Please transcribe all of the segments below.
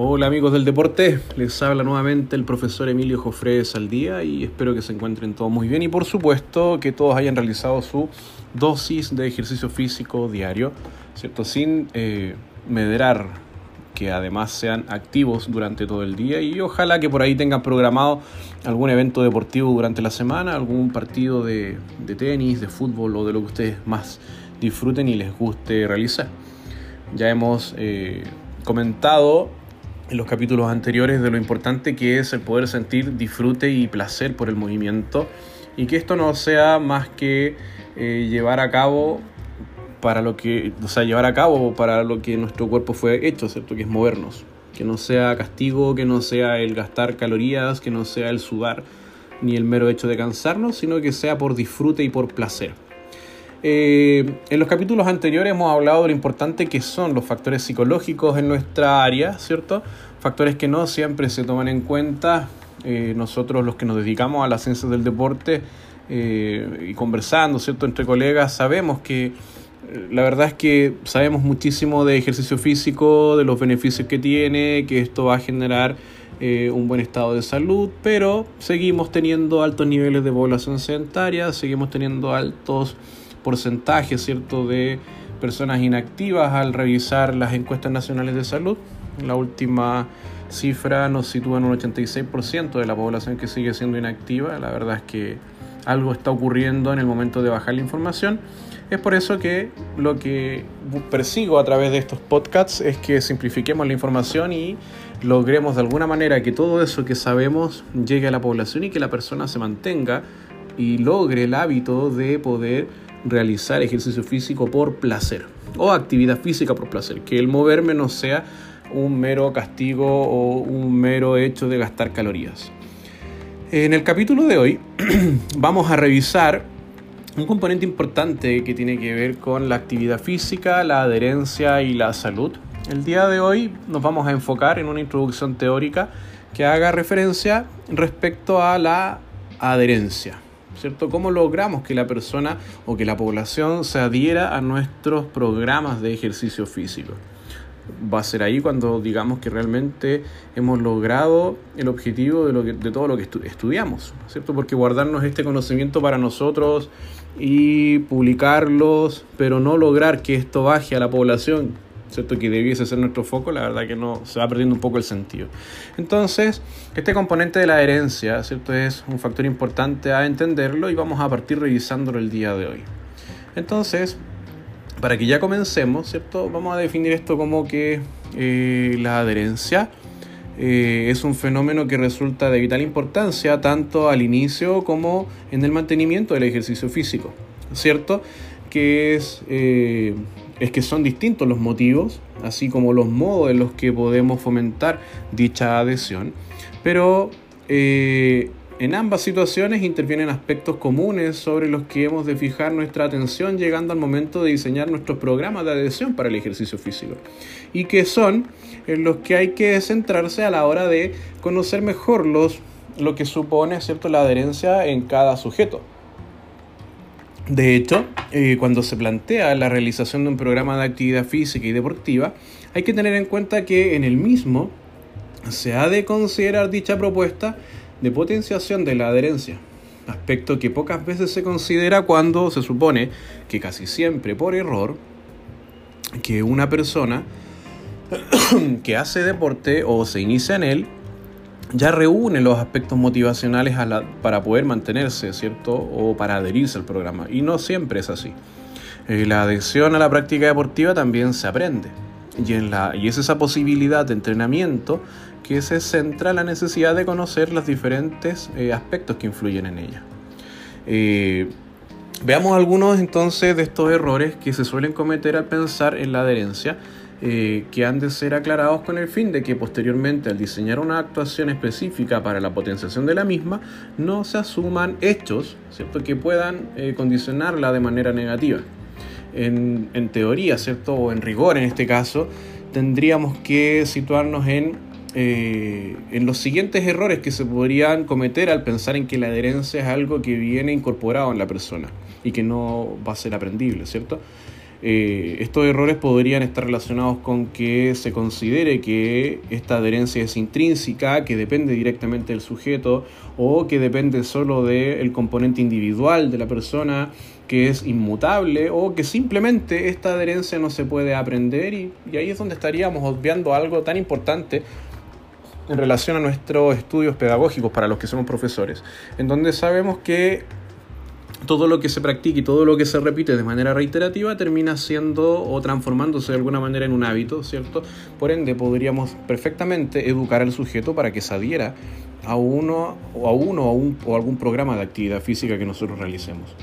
Hola amigos del deporte, les habla nuevamente el profesor Emilio Jofre Saldía y espero que se encuentren todos muy bien y por supuesto que todos hayan realizado su dosis de ejercicio físico diario, ¿cierto? Sin eh, medrar que además sean activos durante todo el día y ojalá que por ahí tengan programado algún evento deportivo durante la semana, algún partido de, tenis, de fútbol o de lo que ustedes más disfruten y les guste realizar. Ya hemos eh, comentado en los capítulos anteriores de lo importante que es el poder sentir disfrute y placer por el movimiento y que esto no sea más que eh, llevar a cabo para lo que, o sea, llevar a cabo para lo que nuestro cuerpo fue hecho, ¿cierto? Que es movernos. Que no sea castigo, que no sea el gastar calorías, que no sea el sudar, ni el mero hecho de cansarnos, sino que sea por disfrute y por placer. Eh, en los capítulos anteriores hemos hablado de lo importante que son los factores psicológicos en nuestra área, ¿cierto? Factores que no siempre se toman en cuenta. Eh, nosotros los que nos dedicamos a las ciencias del deporte eh, y conversando, ¿cierto? Entre colegas, sabemos que la verdad es que sabemos muchísimo de ejercicio físico, de los beneficios que tiene, que esto va a generar un buen estado de salud, pero seguimos teniendo altos niveles de población sedentaria, seguimos teniendo altos porcentaje ¿cierto? de personas inactivas al revisar las encuestas nacionales de salud. La última cifra nos sitúa en un 86% de la población que sigue siendo inactiva. La verdad es que algo está ocurriendo en el momento de bajar la información. Es por eso que lo que persigo a través de estos podcasts es que simplifiquemos la información y logremos de alguna manera que todo eso que sabemos llegue a la población y que la persona se mantenga y logre el hábito de poder realizar ejercicio físico por placer o actividad física por placer, que el moverme no sea un mero castigo o un mero hecho de gastar calorías. En el capítulo de hoy vamos a revisar un componente importante que tiene que ver con la actividad física, la adherencia y la salud. El día de hoy nos vamos a enfocar en una introducción teórica que haga referencia respecto a la adherencia. ¿Cierto? ¿Cómo logramos que la persona o que la población se adhiera a nuestros programas de ejercicio físico? Va a ser ahí cuando digamos que realmente hemos logrado el objetivo de, lo de todo lo que estudiamos, ¿cierto? Porque guardarnos este conocimiento para nosotros y publicarlos, pero no lograr que esto baje a la población, ¿cierto? que debiese ser nuestro foco, la verdad que no se va perdiendo un poco el sentido. Entonces, este componente de la herencia ¿cierto? es un factor importante a entenderlo y vamos a partir revisándolo el día de hoy. Entonces, para que ya comencemos, ¿cierto? vamos a definir esto como que eh, la adherencia eh, es un fenómeno que resulta de vital importancia tanto al inicio como en el mantenimiento del ejercicio físico, ¿cierto? Que es eh, es que son distintos los motivos, así como los modos en los que podemos fomentar dicha adhesión, pero eh, en ambas situaciones intervienen aspectos comunes sobre los que hemos de fijar nuestra atención llegando al momento de diseñar nuestros programas de adhesión para el ejercicio físico y que son en los que hay que centrarse a la hora de conocer mejor los, lo que supone ¿cierto? la adherencia en cada sujeto. De hecho, eh, cuando se plantea la realización de un programa de actividad física y deportiva, hay que tener en cuenta que en el mismo se ha de considerar dicha propuesta de potenciación de la adherencia, aspecto que pocas veces se considera cuando se supone que casi siempre por error que una persona que hace deporte o se inicia en él ya reúne los aspectos motivacionales para poder mantenerse, ¿cierto? O para adherirse al programa. Y no siempre es así. Eh, la adhesión a la práctica deportiva también se aprende. Y, en la, y es esa posibilidad de entrenamiento que se centra en la necesidad de conocer los diferentes eh, aspectos que influyen en ella. Eh, veamos algunos entonces de estos errores que se suelen cometer al pensar en la adherencia eh, que han de ser aclarados con el fin de que posteriormente al diseñar una actuación específica para la potenciación de la misma, no se asuman hechos ¿cierto? que puedan eh, condicionarla de manera negativa. En, teoría, ¿cierto? o en rigor en este caso, tendríamos que situarnos en, eh, en los siguientes errores que se podrían cometer al pensar en que la adherencia es algo que viene incorporado en la persona y que no va a ser aprendible, ¿cierto? Eh, estos errores podrían estar relacionados con que se considere que esta adherencia es intrínseca, que depende directamente del sujeto o que depende solo del componente individual de la persona, que es inmutable o que simplemente esta adherencia no se puede aprender. Y, y ahí es donde estaríamos obviando algo tan importante en relación a nuestros estudios pedagógicos para los que somos profesores, en donde sabemos que todo lo que se practica y todo lo que se repite de manera reiterativa termina siendo o transformándose de alguna manera en un hábito, ¿cierto? Por ende, podríamos perfectamente educar al sujeto para que se adhiera a uno o a uno o, algún programa de actividad física que nosotros realicemos.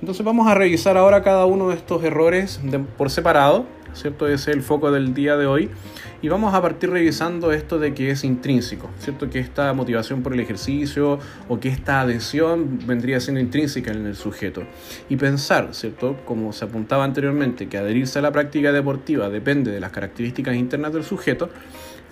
Entonces vamos a revisar ahora cada uno de estos errores por separado, ¿cierto? Ese es el foco del día de hoy. Y vamos a partir revisando esto de que es intrínseco, ¿cierto? Que esta motivación por el ejercicio o que esta adhesión vendría siendo intrínseca en el sujeto. Y pensar, ¿cierto? Como se apuntaba anteriormente, que adherirse a la práctica deportiva depende de las características internas del sujeto,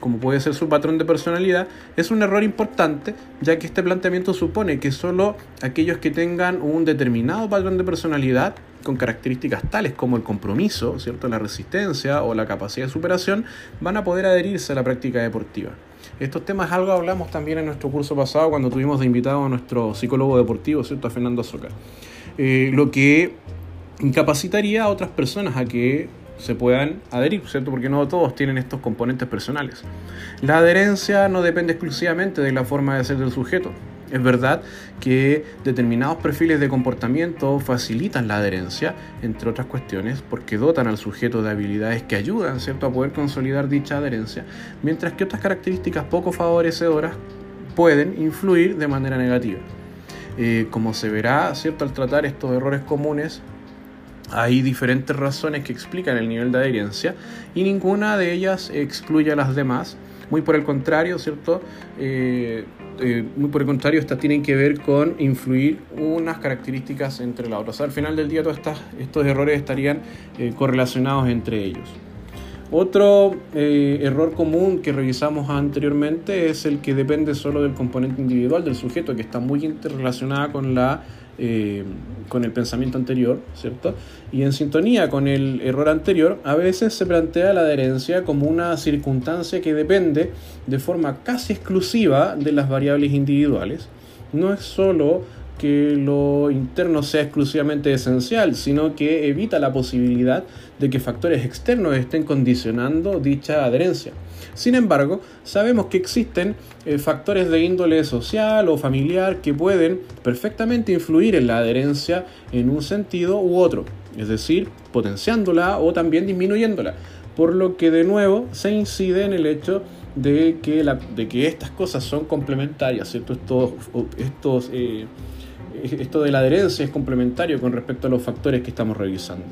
como puede ser su patrón de personalidad, es un error importante, ya que este planteamiento supone que solo aquellos que tengan un determinado patrón de personalidad con características tales como el compromiso, ¿cierto? la resistencia o la capacidad de superación, van a poder adherirse a la práctica deportiva. Estos temas algo hablamos también en nuestro curso pasado cuando tuvimos de invitado a nuestro psicólogo deportivo, ¿cierto? a Fernando Azúcar. Eh, lo que incapacitaría a otras personas a que se puedan adherir, ¿cierto? Porque no todos tienen estos componentes personales. La adherencia no depende exclusivamente de la forma de ser del sujeto. Es verdad que determinados perfiles de comportamiento facilitan la adherencia, entre otras cuestiones, porque dotan al sujeto de habilidades que ayudan ¿cierto? a poder consolidar dicha adherencia, mientras que otras características poco favorecedoras pueden influir de manera negativa. Eh, como se verá ¿cierto? al tratar estos errores comunes hay diferentes razones que explican el nivel de adherencia y ninguna de ellas excluye a las demás. Muy por el contrario, ¿cierto? Eh, eh, muy por el contrario, estas tienen que ver con influir unas características entre las otras. al final del día todos estos errores estarían eh, correlacionados entre ellos. Otro error común que revisamos anteriormente es el que depende solo del componente individual del sujeto, que está muy interrelacionada con la eh, con el pensamiento anterior, ¿cierto? Y en sintonía con el error anterior, a veces se plantea la adherencia como una circunstancia que depende de forma casi exclusiva de las variables individuales. No es solo que lo interno sea exclusivamente esencial, sino que evita la posibilidad de que factores externos estén condicionando dicha adherencia. Sin embargo, sabemos que existen eh, factores de índole social o familiar que pueden perfectamente influir en la adherencia en un sentido u otro, es decir, potenciándola o también disminuyéndola, por lo que de nuevo se incide en el hecho de que, la, de que estas cosas son complementarias, ¿cierto? Estos, estos, eh, esto de la adherencia es complementario con respecto a los factores que estamos revisando.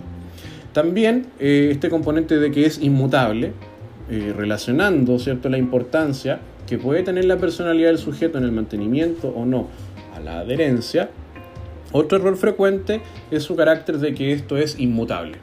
También eh, este componente de que es inmutable, eh, relacionando ¿cierto? la importancia que puede tener la personalidad del sujeto en el mantenimiento o no a la adherencia, otro error frecuente es su carácter de que esto es inmutable.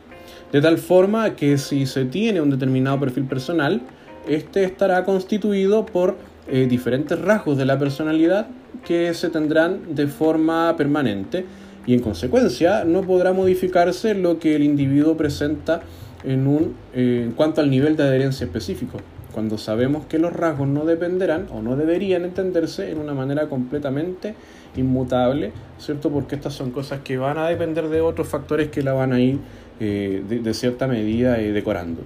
De tal forma que si se tiene un determinado perfil personal, este estará constituido por eh, diferentes rasgos de la personalidad que se tendrán de forma permanente y en consecuencia no podrá modificarse lo que el individuo presenta en, un, eh, en cuanto al nivel de adherencia específico, cuando sabemos que los rasgos no dependerán o no deberían entenderse en una manera completamente inmutable, ¿cierto? Porque estas son cosas que van a depender de otros factores que la van a ir eh, de, cierta medida eh, decorando.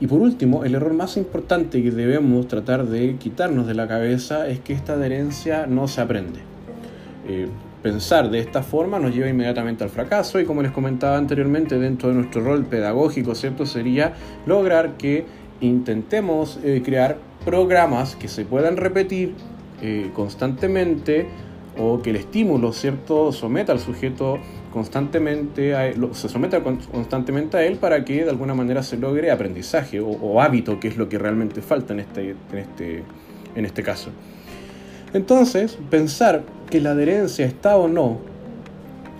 Y por último, el error más importante que debemos tratar de quitarnos de la cabeza es que esta adherencia no se aprende pensar de esta forma nos lleva inmediatamente al fracaso y como les comentaba anteriormente dentro de nuestro rol pedagógico, ¿cierto? Sería lograr que intentemos eh, crear programas que se puedan repetir eh, constantemente o que el estímulo, ¿cierto?, someta al sujeto constantemente a él, se someta constantemente a él para que de alguna manera se logre aprendizaje o, o hábito, que es lo que realmente falta en este, en este, en este caso. Entonces, pensar que la adherencia está o no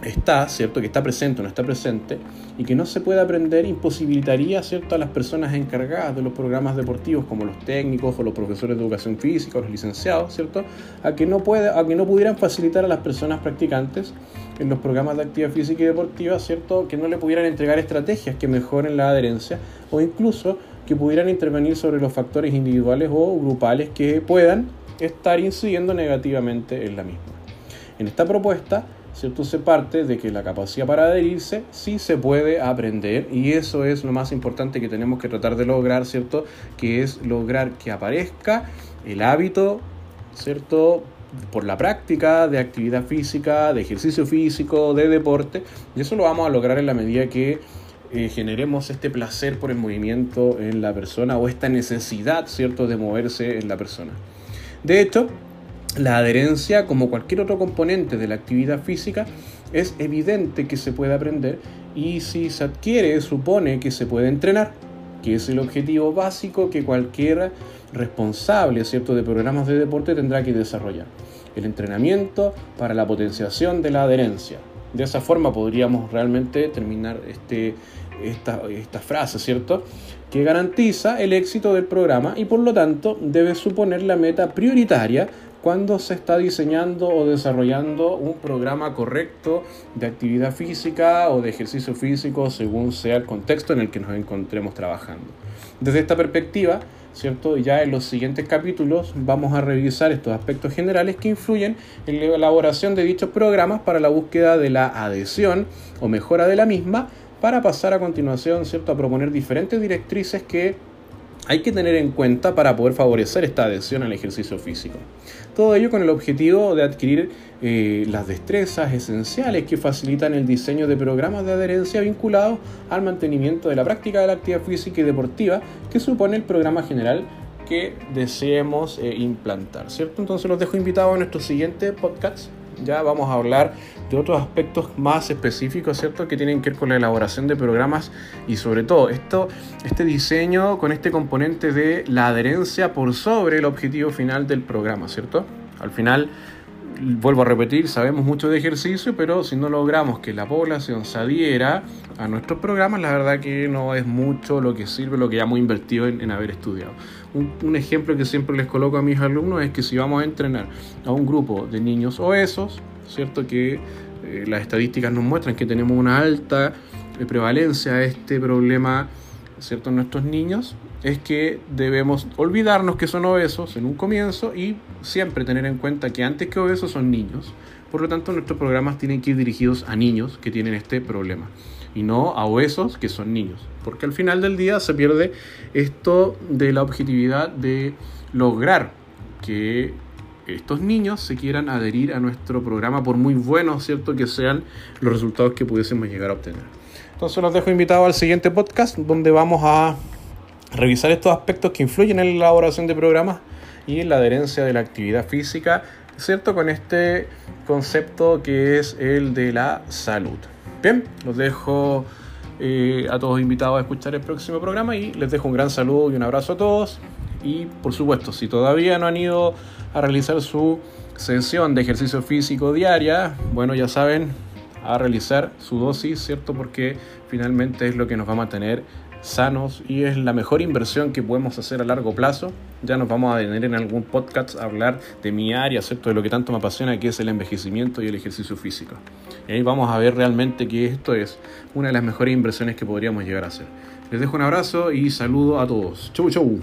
está, ¿cierto? Que está presente o no está presente y que no se puede aprender imposibilitaría, ¿cierto? A las personas encargadas de los programas deportivos como los técnicos o los profesores de educación física o los licenciados, ¿cierto? A que no, puede, a que no pudieran facilitar a las personas practicantes en los programas de actividad física y deportiva, ¿cierto? Que no le pudieran entregar estrategias que mejoren la adherencia o incluso que pudieran intervenir sobre los factores individuales o grupales que puedan estar incidiendo negativamente en la misma. En esta propuesta, ¿cierto? Se parte de que la capacidad para adherirse sí se puede aprender y eso es lo más importante que tenemos que tratar de lograr, ¿cierto? Que es lograr que aparezca el hábito, ¿cierto? por la práctica de actividad física, de ejercicio físico, de deporte, y eso lo vamos a lograr en la medida que eh, generemos este placer por el movimiento en la persona o esta necesidad, ¿cierto?, de moverse en la persona. De hecho, la adherencia, como cualquier otro componente de la actividad física, es evidente que se puede aprender y si se adquiere supone que se puede entrenar, que es el objetivo básico que cualquier responsable ¿cierto? de programas de deporte tendrá que desarrollar. El entrenamiento para la potenciación de la adherencia. De esa forma podríamos realmente terminar este, esta, esta frase, ¿cierto? Que garantiza el éxito del programa y por lo tanto debe suponer la meta prioritaria cuando se está diseñando o desarrollando un programa correcto de actividad física o de ejercicio físico según sea el contexto en el que nos encontremos trabajando. Desde esta perspectiva, ¿cierto? Ya en los siguientes capítulos vamos a revisar estos aspectos generales que influyen en la elaboración de dichos programas para la búsqueda de la adhesión o mejora de la misma, para pasar a continuación, ¿cierto? A proponer diferentes directrices que hay que tener en cuenta para poder favorecer esta adhesión al ejercicio físico. Todo ello con el objetivo de adquirir eh, las destrezas esenciales que facilitan el diseño de programas de adherencia vinculados al mantenimiento de la práctica de la actividad física y deportiva que supone el programa general que deseemos eh, implantar, ¿cierto? Entonces los dejo invitados a nuestro siguiente podcast ya vamos a hablar de otros aspectos más específicos, ¿cierto? Que tienen que ver con la elaboración de programas y sobre todo esto, este diseño con este componente de la adherencia por sobre el objetivo final del programa, ¿cierto? Al final, vuelvo a repetir, sabemos mucho de ejercicio, pero si no logramos que la población se adhiera a nuestros programas, la verdad que no es mucho lo que sirve, lo que ya hemos invertido en, haber estudiado. Un, ejemplo que siempre les coloco a mis alumnos es que si vamos a entrenar a un grupo de niños obesos, ¿cierto? Que eh, las estadísticas nos muestran que tenemos una alta eh, prevalencia de este problema, ¿cierto? En nuestros niños, es que debemos olvidarnos que son obesos en un comienzo y siempre tener en cuenta que antes que obesos son niños. Por lo tanto, nuestros programas tienen que ir dirigidos a niños que tienen este problema y no a obesos que son niños. Porque al final del día se pierde esto de la objetividad de lograr que estos niños se quieran adherir a nuestro programa por muy buenos, ¿cierto?, que sean los resultados que pudiésemos llegar a obtener. Entonces los dejo invitados al siguiente podcast donde vamos a revisar estos aspectos que influyen en la elaboración de programas y en la adherencia de la actividad física, ¿cierto?, con este concepto que es el de la salud. Bien, los dejo eh, a todos invitados a escuchar el próximo programa y les dejo un gran saludo y un abrazo a todos. Y por supuesto, si todavía no han ido a realizar su sesión de ejercicio físico diaria, bueno, ya saben, a realizar su dosis, ¿cierto? Porque finalmente es lo que nos va a mantener sanos y es la mejor inversión que podemos hacer a largo plazo. Ya nos vamos a tener en algún podcast a hablar de mi área, ¿cierto? de lo que tanto me apasiona, que es el envejecimiento y el ejercicio físico. Y ahí vamos a ver realmente que esto es una de las mejores inversiones que podríamos llegar a hacer. Les dejo un abrazo y saludo a todos. Chau, chau.